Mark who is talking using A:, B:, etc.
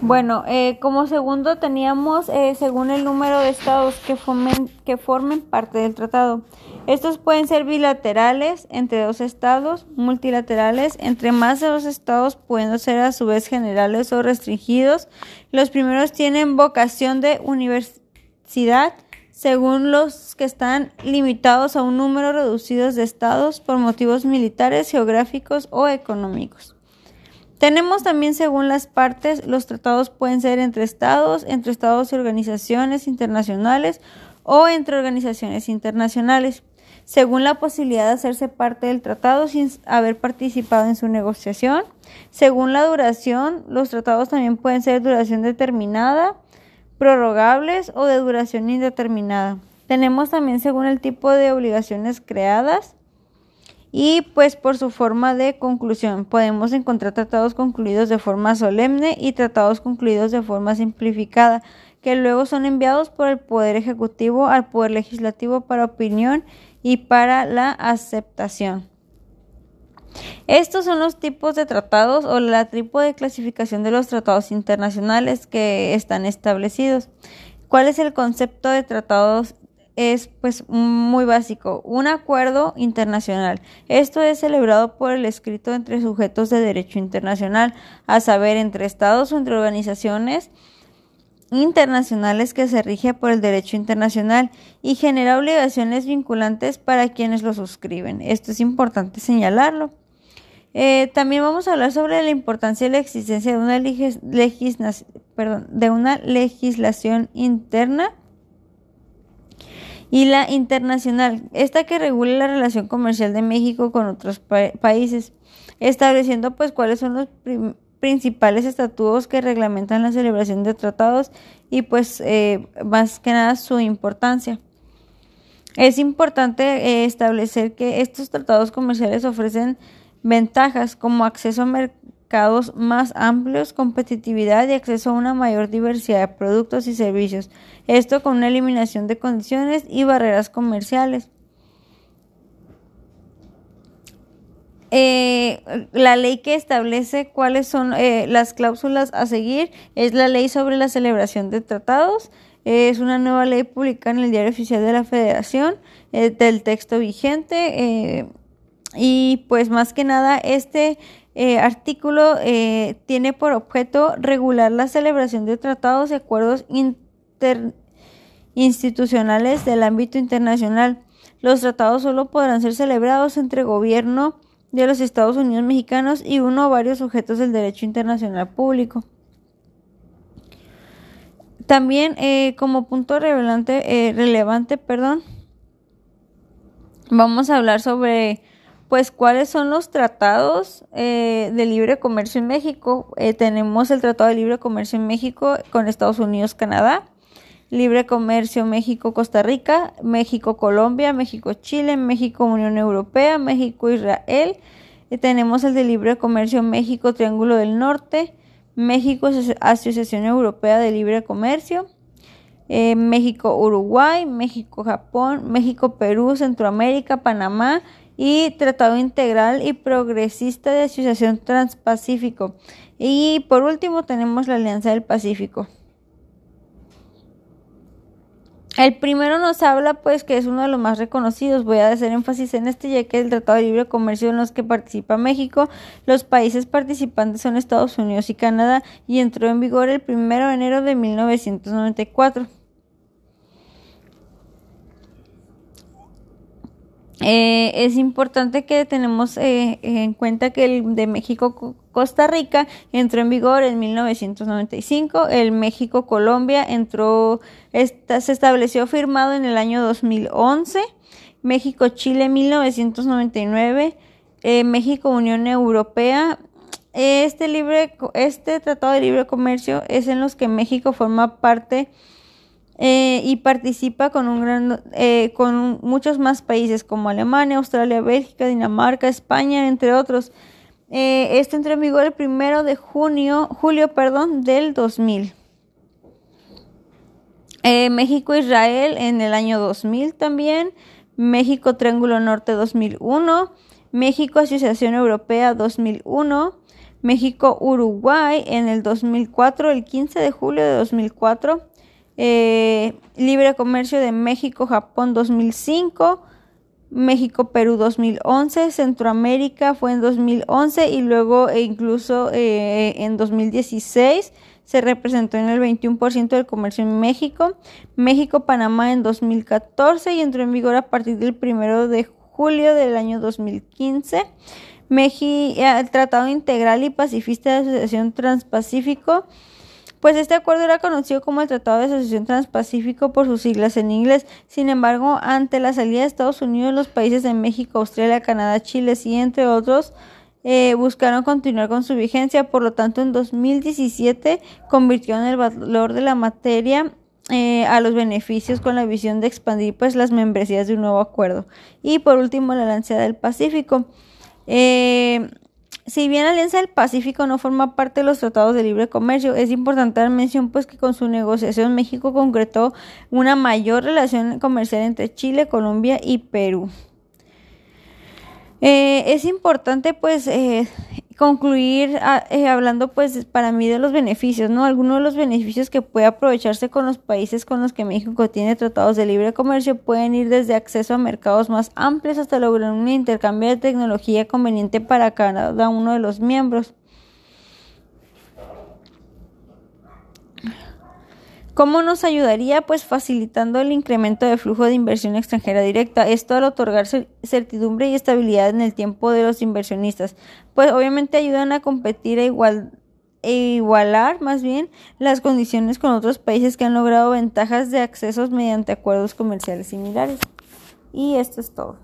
A: Bueno, eh, como segundo teníamos eh, según el número de estados que, formen parte del tratado. Estos pueden ser bilaterales entre dos estados, multilaterales entre más de dos estados, pueden ser a su vez generales o restringidos. Los primeros tienen vocación de universidad, según los que están limitados a un número reducido de estados por motivos militares, geográficos o económicos. Tenemos también según las partes, los tratados pueden ser entre estados, entre estados y organizaciones internacionales o entre organizaciones internacionales, según la posibilidad de hacerse parte del tratado sin haber participado en su negociación. Según la duración, los tratados también pueden ser de duración determinada, prorrogables o de duración indeterminada. Tenemos también según el tipo de obligaciones creadas, y pues por su forma de conclusión. Podemos encontrar tratados concluidos de forma solemne y tratados concluidos de forma simplificada, que luego son enviados por el Poder Ejecutivo al Poder Legislativo para opinión y para la aceptación. Estos son los tipos de tratados o la tipo de clasificación de los tratados internacionales que están establecidos. ¿Cuál es el concepto de tratados es pues muy básico, un acuerdo internacional. Esto es celebrado por el escrito entre sujetos de derecho internacional, a saber, entre estados o entre organizaciones internacionales que se rige por el derecho internacional y genera obligaciones vinculantes para quienes lo suscriben. Esto es importante señalarlo. Eh, también vamos a hablar sobre la importancia de la existencia de una legislación interna y la internacional, esta que regula la relación comercial de México con otros países, estableciendo pues cuáles son los principales estatutos que reglamentan la celebración de tratados y pues eh, más que nada su importancia. Es importante eh, establecer que estos tratados comerciales ofrecen ventajas como acceso a mercados más amplios, competitividad y acceso a una mayor diversidad de productos y servicios. Esto con una eliminación de condiciones y barreras comerciales. Eh, la ley que establece cuáles son eh, las cláusulas a seguir es la ley sobre la celebración de tratados. es una nueva ley publicada en el Diario Oficial de la Federación eh, del texto vigente. y pues más que nada este eh, artículo eh, tiene por objeto regular la celebración de tratados y acuerdos institucionales del ámbito internacional. Los tratados solo podrán ser celebrados entre gobierno de los Estados Unidos mexicanos y uno o varios sujetos del derecho internacional público. También eh, como punto relevante, relevante perdón, vamos a hablar sobre pues cuáles son los tratados eh, de libre comercio en México. Eh, tenemos el Tratado de Libre Comercio en México con Estados Unidos, Canadá, Libre Comercio México-Costa Rica, México-Colombia, México-Chile, México-Unión Europea, México-Israel. Eh, tenemos el de Libre Comercio México-Triángulo del Norte, México Asociación Europea de Libre Comercio. México-Uruguay, México-Japón, México-Perú, Centroamérica, Panamá, y Tratado Integral y Progresista de Asociación Transpacífico. Y por último tenemos la Alianza del Pacífico. El primero nos habla pues que es uno de los más reconocidos. Voy a hacer énfasis en este ya que el Tratado de Libre Comercio en los que participa México. Los países participantes son Estados Unidos y Canadá y entró en vigor el primero de enero de 1994. Eh, es importante que tenemos eh, en cuenta que el de México-Costa Rica entró en vigor en 1995, el México-Colombia entró, se estableció firmado en el año 2011, México-Chile 1999, eh, México-Unión Europea. Este, libre, este tratado de libre comercio es en los que México forma parte eh, y participa con, un gran, eh, con muchos más países como Alemania, Australia, Bélgica, Dinamarca, España, entre otros. Eh, esto entró en vigor el primero de junio, julio perdón, del 2000. México-Israel en el año 2000 también. México Triángulo Norte 2001. México Asociación Europea 2001. México-Uruguay en el 2004, el 15 de julio de 2004. Eh, libre comercio de México-Japón 2005. México-Perú 2011, Centroamérica fue en 2011 y luego e incluso eh, en 2016 se representó en el 21% del comercio en México, México-Panamá en 2014 y entró en vigor a partir del 1 de julio del año 2015. México, el Tratado Integral y Pacifista de Asociación Transpacífico pues este acuerdo era conocido como el Tratado de Asociación Transpacífico por sus siglas en inglés. Sin embargo, ante la salida de Estados Unidos, los países de México, Australia, Canadá, Chile y entre otros eh, buscaron continuar con su vigencia. Por lo tanto, en 2017 convirtieron el valor de la materia eh, a los beneficios con la visión de expandir pues las membresías de un nuevo acuerdo. Y por último, la Alianza del Pacífico. Eh, si bien la Alianza del Pacífico no forma parte de los tratados de libre comercio, es importante dar mención pues que con su negociación México concretó una mayor relación comercial entre Chile, Colombia y Perú. Eh, es importante pues eh, concluir ah, eh, hablando pues para mí de los beneficios, ¿no? Algunos de los beneficios que puede aprovecharse con los países con los que México tiene tratados de libre comercio pueden ir desde acceso a mercados más amplios hasta lograr un intercambio de tecnología conveniente para cada uno de los miembros. ¿Cómo nos ayudaría? Pues facilitando el incremento de flujo de inversión extranjera directa. Esto al otorgar certidumbre y estabilidad en el tiempo de los inversionistas. Pues obviamente ayudan a competir e, igual, e igualar más bien las condiciones con otros países que han logrado ventajas de accesos mediante acuerdos comerciales similares. Y esto es todo.